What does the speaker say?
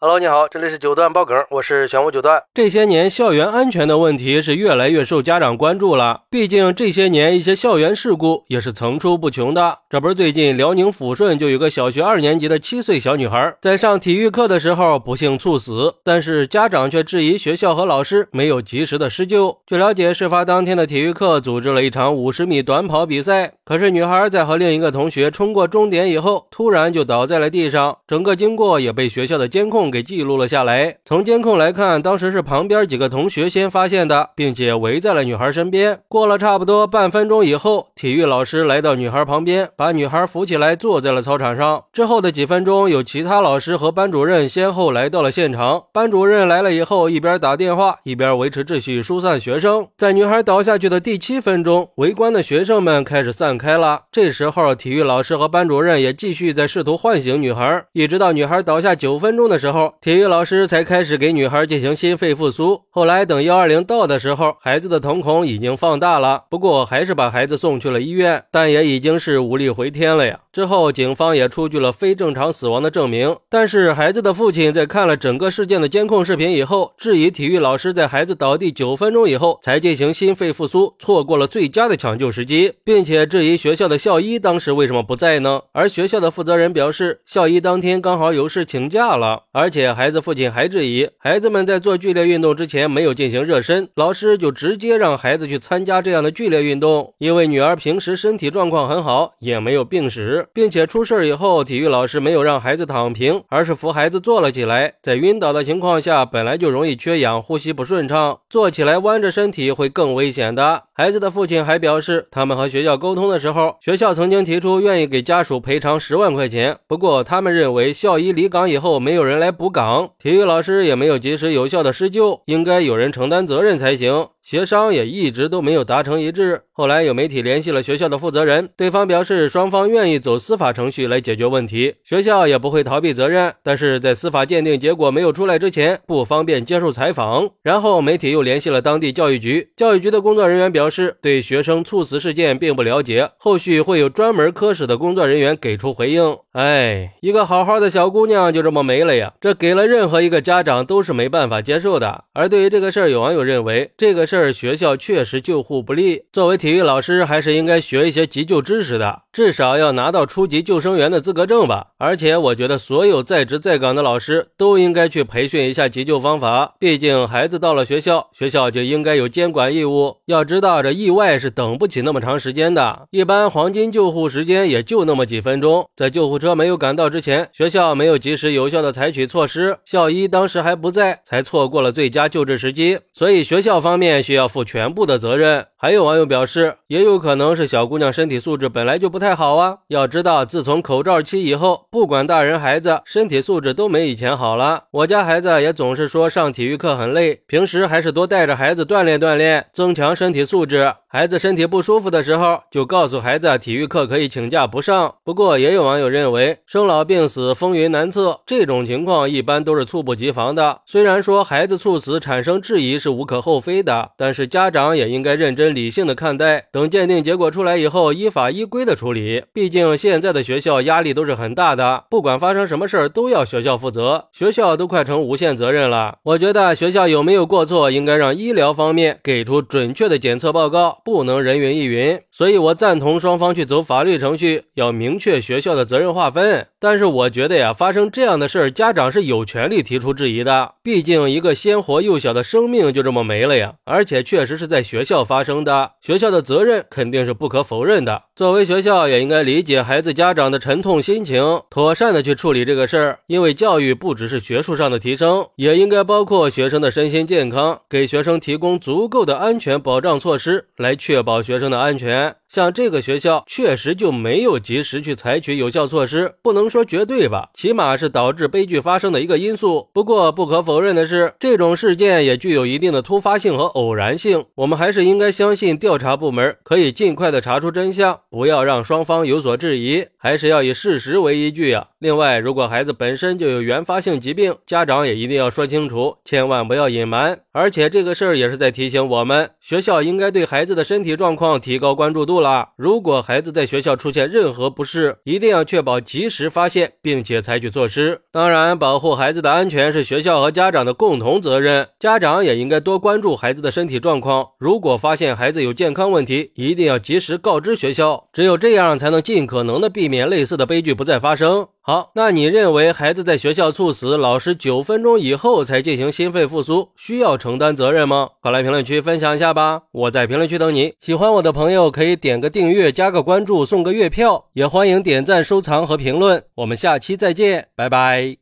Hello，你好，这里是九段爆梗，我是玄武九段。这些年校园安全的问题是越来越受家长关注了，毕竟这些年一些校园事故也是层出不穷的。这不是最近辽宁抚顺就有个小学二年级的七岁小女孩在上体育课的时候不幸猝死，但是家长却质疑学校和老师没有及时的施救。据了解，事发当天的体育课组织了一场五十米短跑比赛，可是女孩在和另一个同学冲过终点以后，突然就倒在了地上，整个经过也被学校的监控。给记录了下来。从监控来看，当时是旁边几个同学先发现的，并且围在了女孩身边。过了差不多半分钟以后，体育老师来到女孩旁边，把女孩扶起来，坐在了操场上。之后的几分钟，有其他老师和班主任先后来到了现场。班主任来了以后，一边打电话，一边维持秩序，疏散学生。在女孩倒下去的第七分钟，围观的学生们开始散开了。这时候，体育老师和班主任也继续在试图唤醒女孩，一直到女孩倒下九分钟的时候。体育老师才开始给女孩进行心肺复苏。后来等幺二零到的时候，孩子的瞳孔已经放大了，不过还是把孩子送去了医院，但也已经是无力回天了呀。之后警方也出具了非正常死亡的证明。但是孩子的父亲在看了整个事件的监控视频以后，质疑体育老师在孩子倒地九分钟以后才进行心肺复苏，错过了最佳的抢救时机，并且质疑学校的校医当时为什么不在呢？而学校的负责人表示，校医当天刚好有事请假了，而。且孩子父亲还质疑，孩子们在做剧烈运动之前没有进行热身，老师就直接让孩子去参加这样的剧烈运动。因为女儿平时身体状况很好，也没有病史，并且出事以后，体育老师没有让孩子躺平，而是扶孩子坐了起来。在晕倒的情况下，本来就容易缺氧，呼吸不顺畅，坐起来弯着身体会更危险的。孩子的父亲还表示，他们和学校沟通的时候，学校曾经提出愿意给家属赔偿十万块钱，不过他们认为校医离岗以后，没有人来。补岗，体育老师也没有及时有效的施救，应该有人承担责任才行。协商也一直都没有达成一致。后来有媒体联系了学校的负责人，对方表示双方愿意走司法程序来解决问题，学校也不会逃避责任。但是在司法鉴定结果没有出来之前，不方便接受采访。然后媒体又联系了当地教育局，教育局的工作人员表示对学生猝死事件并不了解，后续会有专门科室的工作人员给出回应。哎，一个好好的小姑娘就这么没了呀！这给了任何一个家长都是没办法接受的。而对于这个事儿，有网友认为这个事儿学校确实救护不力，作为体育老师还是应该学一些急救知识的，至少要拿到初级救生员的资格证吧。而且我觉得所有在职在岗的老师都应该去培训一下急救方法，毕竟孩子到了学校，学校就应该有监管义务。要知道这意外是等不起那么长时间的，一般黄金救护时间也就那么几分钟，在救护车。没有赶到之前，学校没有及时有效的采取措施，校医当时还不在，才错过了最佳救治时机，所以学校方面需要负全部的责任。还有网友表示，也有可能是小姑娘身体素质本来就不太好啊。要知道，自从口罩期以后，不管大人孩子，身体素质都没以前好了。我家孩子也总是说上体育课很累，平时还是多带着孩子锻炼锻炼，增强身体素质。孩子身体不舒服的时候，就告诉孩子体育课可以请假不上。不过，也有网友认为，生老病死，风云难测，这种情况一般都是猝不及防的。虽然说孩子猝死产生质疑是无可厚非的，但是家长也应该认真理性的看待。等鉴定结果出来以后，依法依规的处理。毕竟现在的学校压力都是很大的，不管发生什么事儿都要学校负责，学校都快成无限责任了。我觉得学校有没有过错，应该让医疗方面给出准确的检测报告。不能人云亦云，所以我赞同双方去走法律程序，要明确学校的责任划分。但是我觉得呀，发生这样的事儿，家长是有权利提出质疑的。毕竟一个鲜活幼小的生命就这么没了呀，而且确实是在学校发生的，学校的责任肯定是不可否认的。作为学校，也应该理解孩子家长的沉痛心情，妥善的去处理这个事儿。因为教育不只是学术上的提升，也应该包括学生的身心健康，给学生提供足够的安全保障措施，来确保学生的安全。像这个学校确实就没有及时去采取有效措施，不能说绝对吧，起码是导致悲剧发生的一个因素。不过不可否认的是，这种事件也具有一定的突发性和偶然性。我们还是应该相信调查部门可以尽快的查出真相，不要让双方有所质疑，还是要以事实为依据呀。另外，如果孩子本身就有原发性疾病，家长也一定要说清楚，千万不要隐瞒。而且这个事儿也是在提醒我们，学校应该对孩子的身体状况提高关注度。了。如果孩子在学校出现任何不适，一定要确保及时发现，并且采取措施。当然，保护孩子的安全是学校和家长的共同责任，家长也应该多关注孩子的身体状况。如果发现孩子有健康问题，一定要及时告知学校。只有这样，才能尽可能的避免类似的悲剧不再发生。好，那你认为孩子在学校猝死，老师九分钟以后才进行心肺复苏，需要承担责任吗？快来评论区分享一下吧！我在评论区等你。喜欢我的朋友可以点个订阅，加个关注，送个月票，也欢迎点赞、收藏和评论。我们下期再见，拜拜。